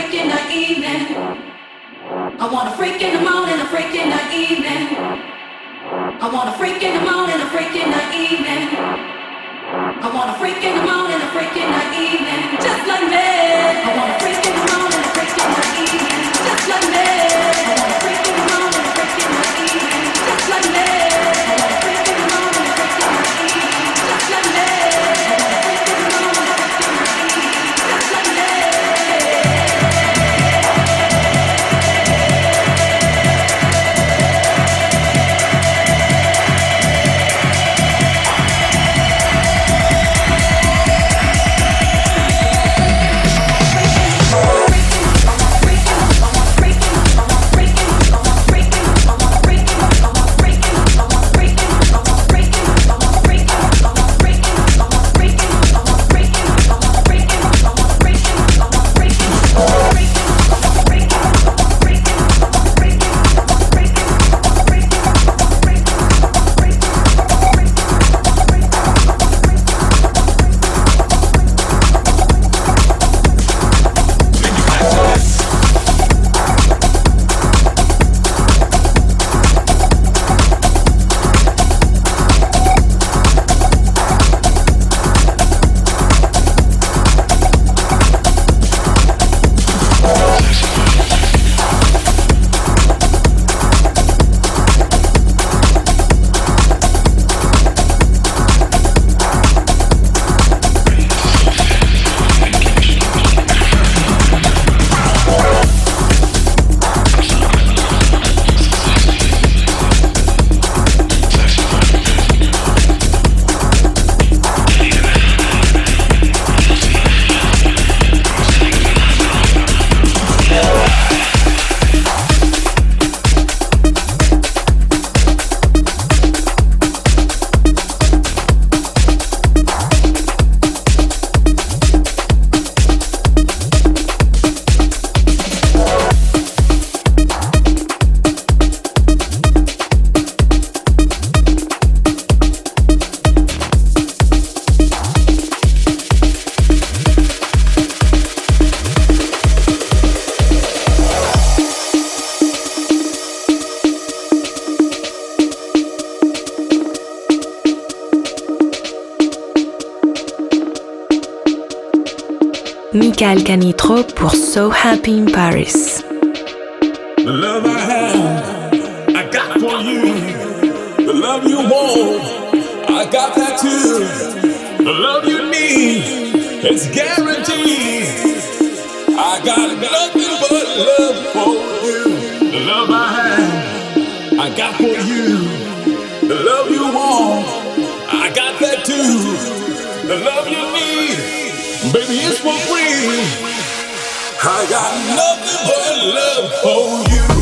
freak in the evening. I want a freak in the morning, a freak in the evening. I want a freak in the morning, a freak in the evening. I want a freak in the morning, a freak in the evening, just like me. I want a freak in the morning, a freak in the evening, just like me. Michael Canitrot pour So Happy in Paris. The love I have, I got for you. The love you want, I got that too. The love you need, it's guaranteed. I got nothing but love for you. The love I have, I got for you. The love you want, I got that too. The love you need, baby, it's for free. I got nothing but love for you.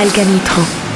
Pascal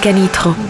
Galganitro.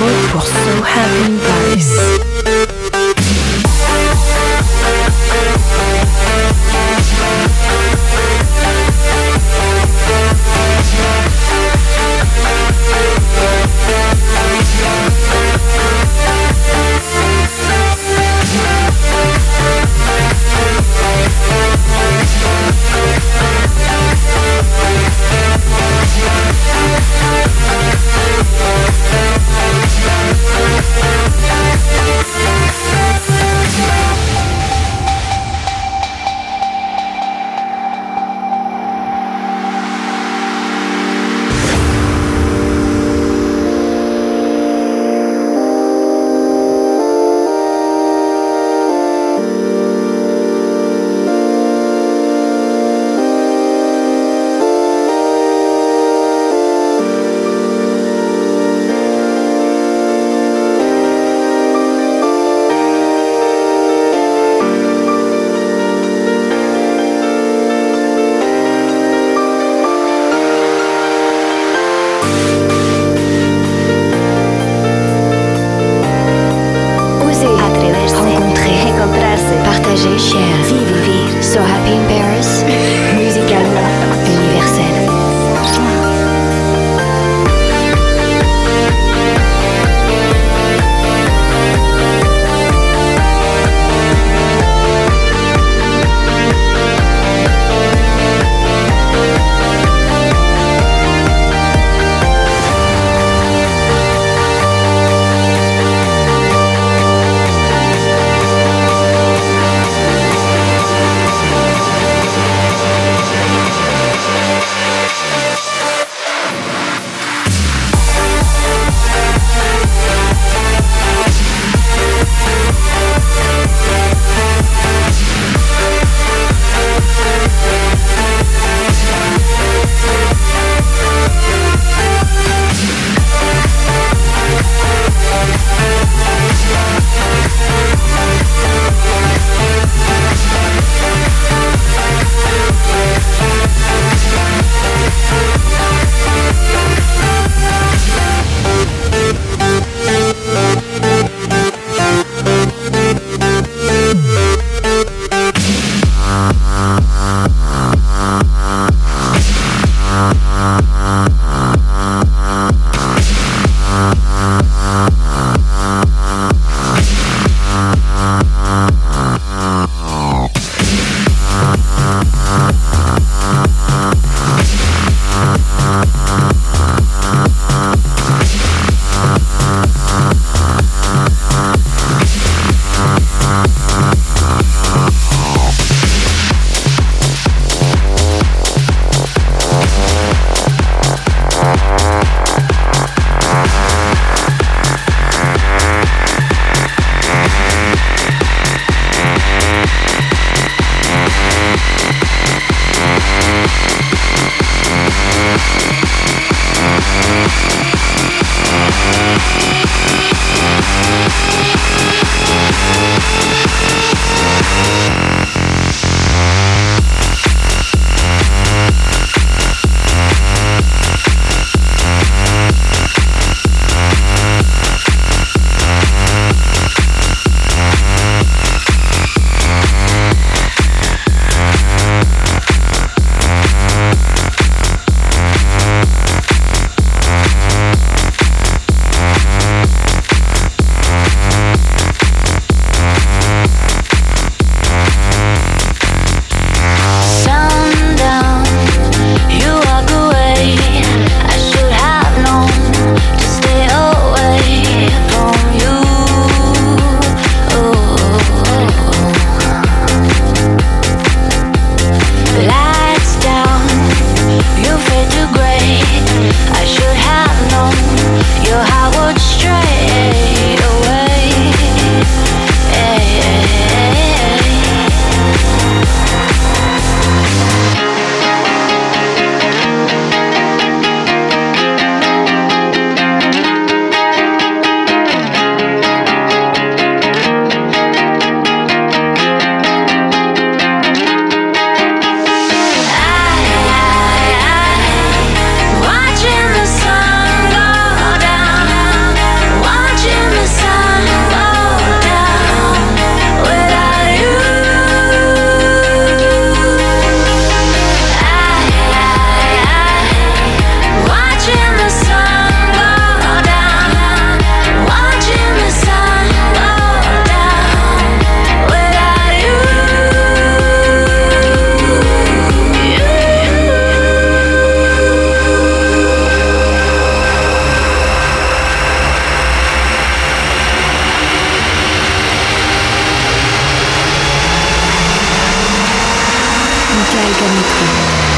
hope for so happy guys. Paris. volcaniques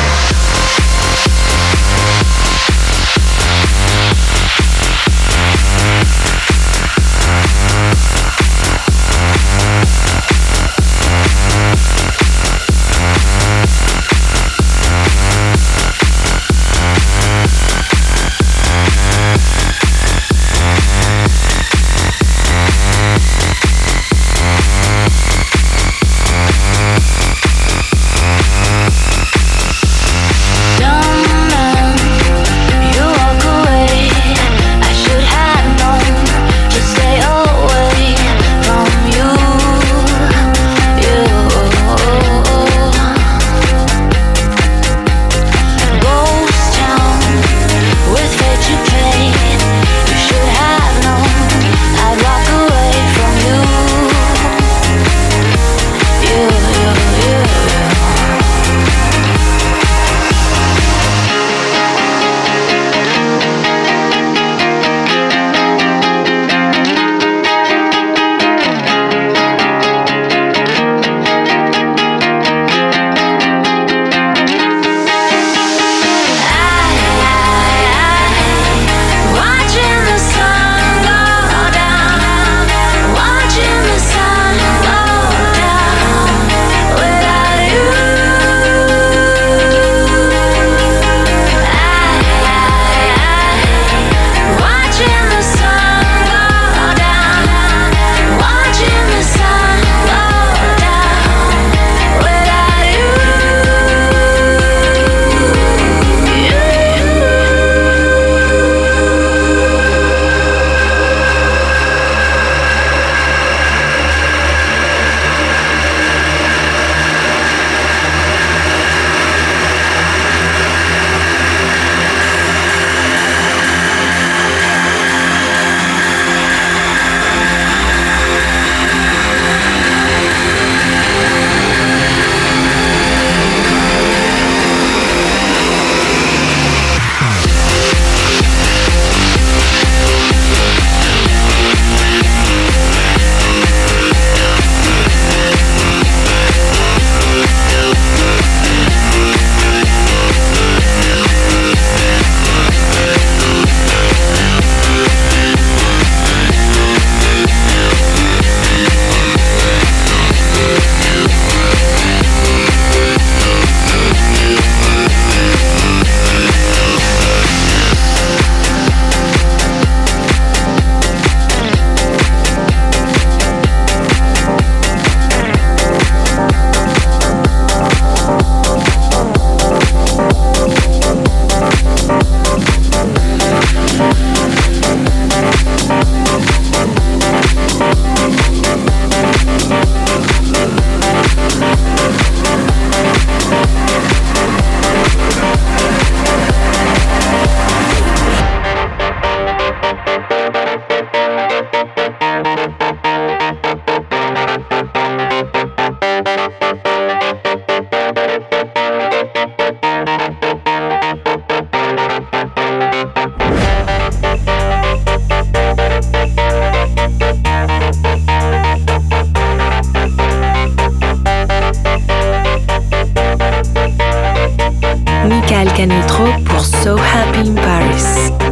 Pascal Canitro pour So Happy in Paris.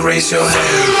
raise your hand.